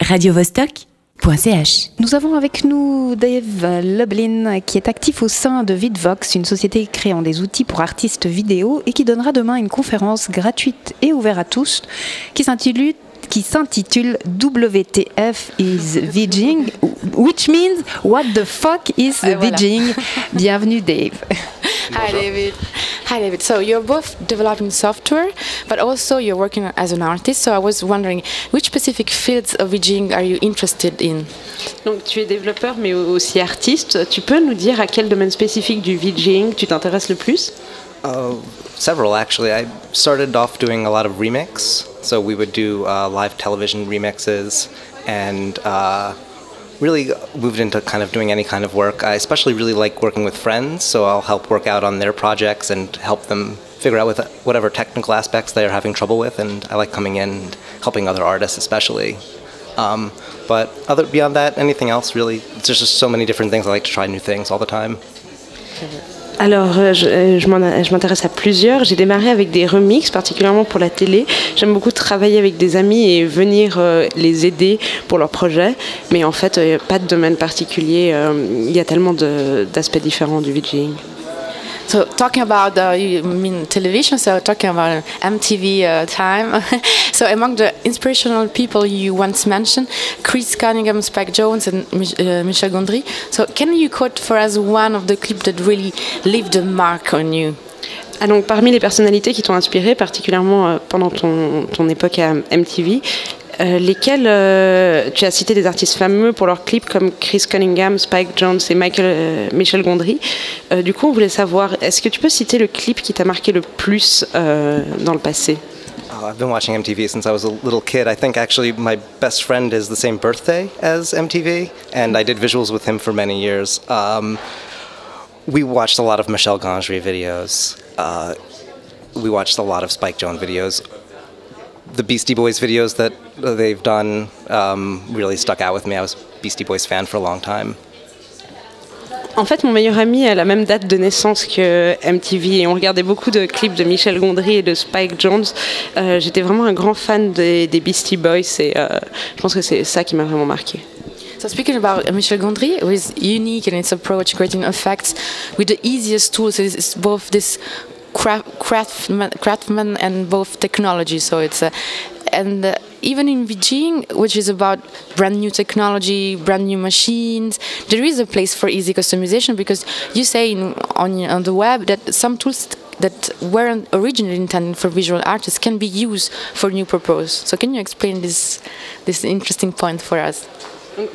radiovostok.ch. Nous avons avec nous Dave Lublin qui est actif au sein de Vidvox, une société créant des outils pour artistes vidéo et qui donnera demain une conférence gratuite et ouverte à tous qui s'intitule qui s'intitule WTF is Vidging, which means What the fuck is Ouais, voilà. Vidging Bienvenue Dave. Hi, David. Hi, David. So you're both developing software, but also you're working as an artist. So I was wondering, which specific fields of VJing are you interested in? Donc tu es développeur mais aussi artiste. Tu peux nous dire à quel domaine spécifique du VJing tu t'intéresses le plus? Uh, several actually. I started off doing a lot of remix, so we would do uh, live television remixes, and uh, really moved into kind of doing any kind of work. I especially really like working with friends, so I'll help work out on their projects and help them figure out with whatever technical aspects they are having trouble with, and I like coming in and helping other artists especially. Um, but other beyond that, anything else really? There's just so many different things. I like to try new things all the time. Alors euh, je, euh, je m'intéresse à plusieurs. J'ai démarré avec des remixes, particulièrement pour la télé. J'aime beaucoup travailler avec des amis et venir euh, les aider pour leurs projets. Mais en fait, euh, pas de domaine particulier. Il y a tellement d'aspects différents du VJing. So talking about uh, you mean television, so talking about MTV uh, time. so among the inspirational people you once mentioned, Chris Cunningham, Spike Jones, and uh, Michel Gondry. So can you quote for us one of the clips that really left a mark on you? Ah, donc, parmi les personnalités qui t'ont inspiré, particulièrement euh, pendant ton, ton époque à MTV, euh, lesquels euh, tu as cité des artistes fameux pour leurs clips comme Chris Cunningham, Spike Jones et euh, Michel Gondry. Du coup, on voulait savoir, est-ce que tu peux citer le clip qui t'a marqué le plus dans le passé? Oh, I've been watching MTV since I was a little kid. I think actually my best friend is the same birthday as MTV, and I did visuals with him for many years. Um, we watched a lot of Michelle Gondry videos. Uh, we watched a lot of Spike Jones videos. The Beastie Boys videos that they've done um, really stuck out with me. I was a Beastie Boys fan for a long time. En fait, mon meilleur ami a la même date de naissance que MTV et on regardait beaucoup de clips de Michel Gondry et de Spike Jones. Euh, J'étais vraiment un grand fan des, des Beastie Boys et euh, je pense que c'est ça qui m'a vraiment marqué. So speaking about Michel Gondry, who is unique in its approach, creating effects with the easiest tools. It's both this craft, craftsman, craftsman and both technology. So it's a, and uh, even in Beijing, which is about brand new technology, brand new machines, there is a place for easy customization because you say in, on on the web that some tools that weren't originally intended for visual artists can be used for new purpose. So can you explain this this interesting point for us?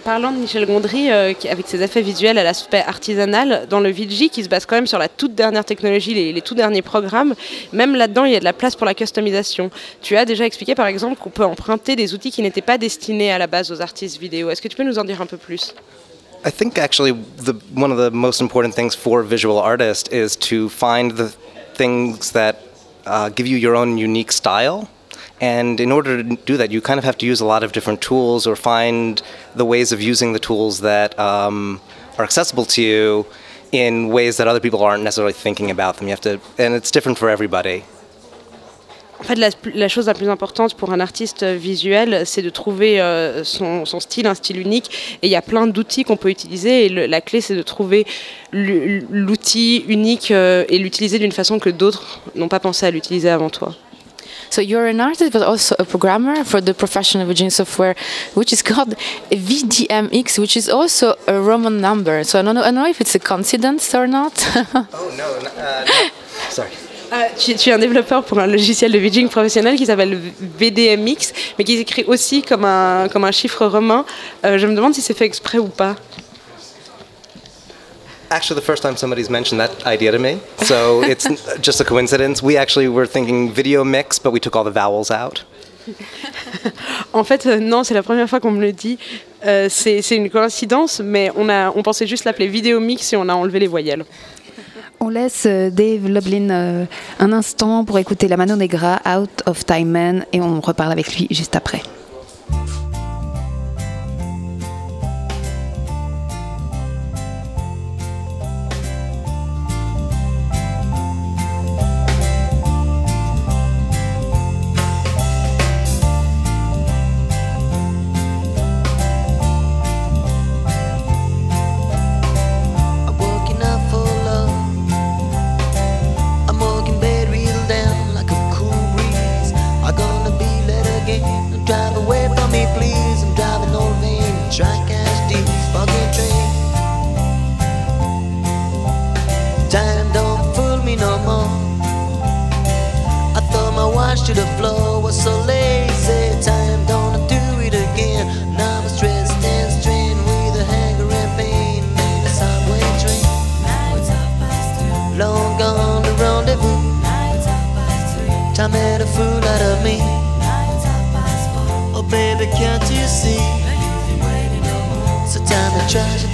Parlant de Michel Gondry, euh, qui- avec ses effets visuels à l'aspect artisanal, dans le VJ qui se base quand même sur la toute dernière technologie, les, les tout derniers programmes, même là-dedans, il y a de la place pour la customisation. Tu as déjà expliqué par exemple qu'on peut emprunter des outils qui n'étaient pas destinés à la base aux artistes vidéo. Est-ce que tu peux nous en dire un peu plus? I think actually one of the most important things for visual artists is to find the things that uh, give you your own unique style. And in order to do that, you kind of have to use a lot of different tools or find the ways of using the tools that um, are accessible to you in ways that other people aren't necessarily thinking about them. You have to, and it's different for everybody. En fait, la, la chose la plus importante pour un artiste visuel, c'est de trouver euh, son, son style, un style unique. Et il y a plein d'outils qu'on peut utiliser. Et le- la clé, c'est de trouver l'outil unique euh, et l'utiliser d'une façon que d'autres n'ont pas pensé à l'utiliser avant toi. So you're an artist, but also a programmer for the professional Virginia software, which is called VDMX, which is also a Roman number. So I don't know, I don't know if it's a coincidence or not. Oh, no, sorry. Euh, tu, tu es un développeur pour un logiciel de vidging professionnel qui s'appelle VDMX, mais qui s'écrit aussi comme un, comme un chiffre romain. Euh, je me demande si c'est fait exprès ou pas. Actually, the first time somebody's mentioned that idea to me, so it's just a coincidence. We actually were thinking video mix, but we took all the vowels out. En fait, euh, non, c'est la première fois qu'on me le dit. Euh, c'est une coïncidence, mais on, a, on pensait juste l'appeler vidéo mix et on a enlevé les voyelles. On laisse euh, Dave Lublin euh, un instant pour écouter la Mano Negra, Out of Time Man, et on reparle avec lui juste après. to the floor. Was so lazy. Time gonna do it again. Now I'm stressed and strained with a hanger and pain. In the subway train. Long gone the rendezvous. Time made a fool out of me. Oh baby, can't you see? So time to try.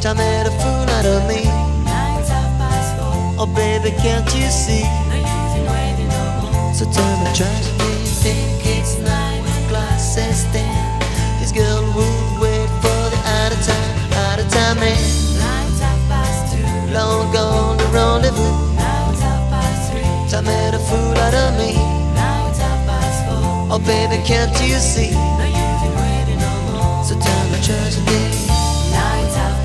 Time made a fool out of me. Oh baby, can't you see? No use in waiting no more. So tell me, tragedy, think it's nine o'clock, says ten. This girl would wait for the out of time, out of time man. Long gone the rendezvous. Time made a fool out of me. Oh baby, can't you see? No use in waiting no more. So tell me, tragedy.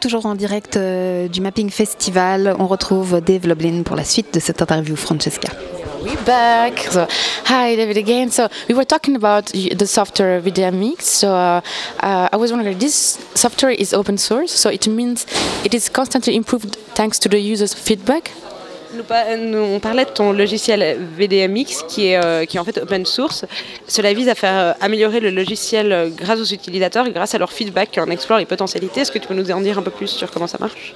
Toujours en direct euh, du Mapping Festival, on retrouve Dave Loblin pour la suite de cette interview, Francesca. We back. Hi, David again. So we were talking about the software VDMX. So uh, uh, I was wondering, this software is open source, so it means it is constantly improved thanks to the users' feedback? Nous, nous- on parlait de ton logiciel VDMX qui est, euh, qui est en fait open source. Cela vise à faire euh, améliorer le logiciel euh, grâce aux utilisateurs et grâce à leur feedback en explore les potentialités. Est-ce que tu peux nous en dire un peu plus sur comment ça marche?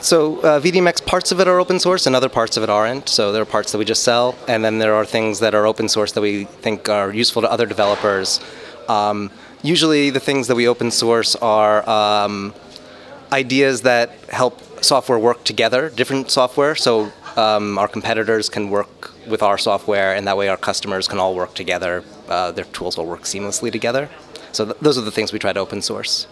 So uh, VDMX parts of it are open source and other parts of it aren't. So there are parts that we just sell, and then there are things that are open source that we think are useful to other developers. Um, usually, the things that we open source are um, ideas that help software work together, different software. So um, our competitors can work with our software, and that way our customers can all work together. Uh, their tools will work seamlessly together. So th- those are the things we try to open source.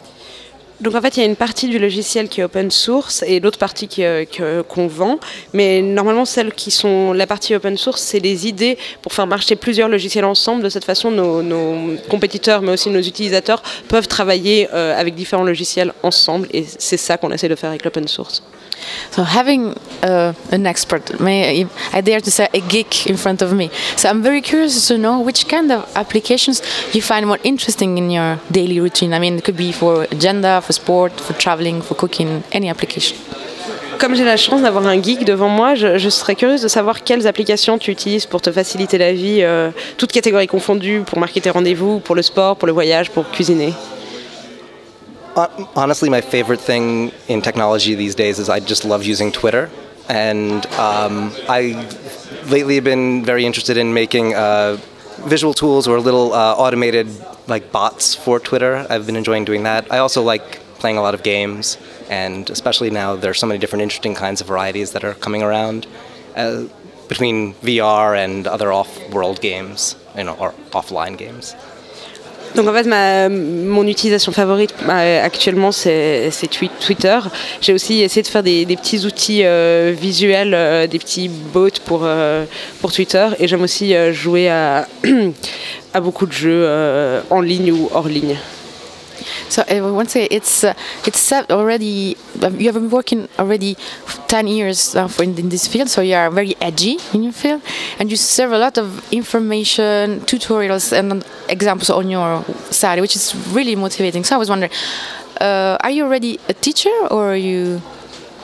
Donc en fait, il y a une partie du logiciel qui est open source et l'autre partie euh, qu'on vend. Mais normalement, celles qui sont la partie open source, c'est des idées pour faire marcher plusieurs logiciels ensemble. De cette façon, nos, nos compétiteurs, mais aussi nos utilisateurs, peuvent travailler euh, avec différents logiciels ensemble. Et c'est ça qu'on essaie de faire avec l'open source. So having uh, an expert, may I, I dare to say a geek in front of me. So I'm very curious to know which kind of applications you find more interesting in your daily routine. I mean, it could be for agenda, for sport, for traveling, for cooking, any application. Comme j'ai la chance d'avoir un geek devant moi, je, je serais curieuse de savoir quelles applications tu utilises pour te faciliter la vie, euh, toutes catégories confondues, pour marquer tes rendez-vous, pour le sport, pour le voyage, pour cuisiner. Hon- Honestly, my favorite thing in technology these days is I just love using Twitter, and um, I lately have been very interested in making uh, visual tools or little uh, automated like bots for Twitter. I've been enjoying doing that. I also like playing a lot of games, and especially now there's so many different interesting kinds of varieties that are coming around. Uh, between VR and other off-world games, you know, or offline games. Donc en fait, ma, mon utilisation favorite euh, actuellement, c'est c'est twi- Twitter. J'ai aussi essayé de faire des, des petits outils euh, visuels, euh, des petits bots pour, euh, pour Twitter. Et j'aime aussi euh, jouer à, à beaucoup de jeux euh, en ligne ou hors ligne. So I want to say it's uh, it's set already. um, You have been working already ten years now for in, in this field, so you are very edgy in your field, and you serve a lot of information, tutorials, and examples on your site, which is really motivating. So I was wondering, uh, are you already a teacher, or are you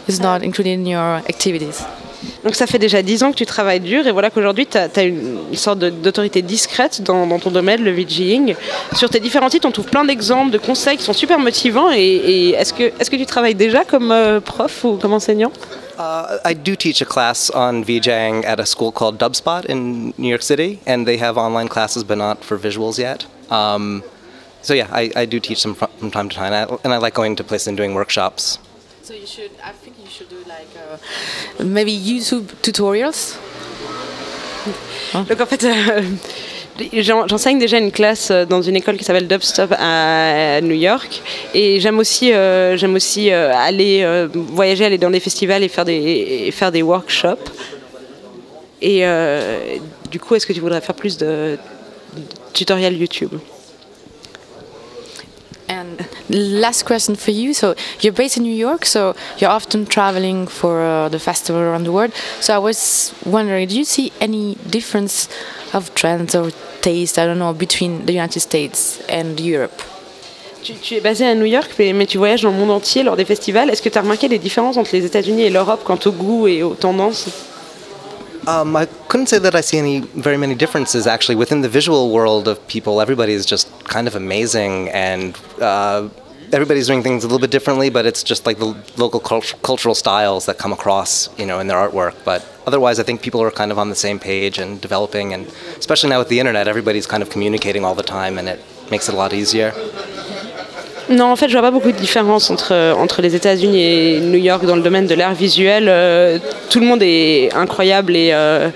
is not included in your activities? Donc ça fait déjà 10 ans que tu travailles dur et voilà qu'aujourd'hui tu as, une, sorte d'autorité discrète dans, ton domaine, le VJing. Sur tes différents sites, on trouve plein d'exemples, de conseils qui sont super motivants. Et, est-ce que, tu travailles déjà comme euh, prof ou comme enseignant? Uh, I do teach a class on VJing at a school called Dubspot in New York City, and they have online classes, but not for visuals yet. Um, so yeah, I, I do teach them from, time to time, and I like going to places and doing workshops. So you should, I think you should do like uh, maybe YouTube tutorials? Donc en fait, euh, J'enseigne déjà une classe euh, dans une école qui s'appelle Dubstop à New York et j'aime aussi, euh, j'aime aussi euh, aller voyager, aller dans des festivals et faire des, faire des workshops. Et du coup, est-ce que tu voudrais faire plus de, tutoriels YouTube? Last question for you. So you're based in New York, so you're often traveling for uh, the festival around the world. So I was wondering, do you see any difference of trends or taste, I don't know, between the United States and Europe? Tu, tu, es basé à New York, mais, mais, tu voyages dans le monde entier lors des festivals. Est-ce que tu as remarqué des différences entre les États-Unis et l'Europe quant au goût et aux tendances um, I couldn't say that I see any very many differences actually within the visual world of people. Everybody is just kind of amazing and. Uh, everybody's doing things a little bit differently, but it's just like the local cult- cultural styles that come across, you know, in their artwork. But otherwise, I think people are kind of on the same page and developing, and especially now with the internet, everybody's kind of communicating all the time, and it makes it a lot easier. Non, en fait, je vois pas beaucoup de différence entre, entre les États-Unis et New York dans le domaine de l'art visuel. Euh, tout le monde est incroyable et euh,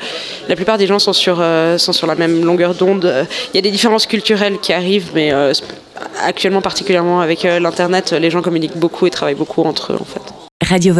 la plupart des gens sont sur, euh, sont sur la même longueur d'onde. Il y a des différences culturelles qui arrivent, mais actuellement, particulièrement avec l'Internet, les gens communiquent beaucoup et travaillent beaucoup entre eux, en fait. Radio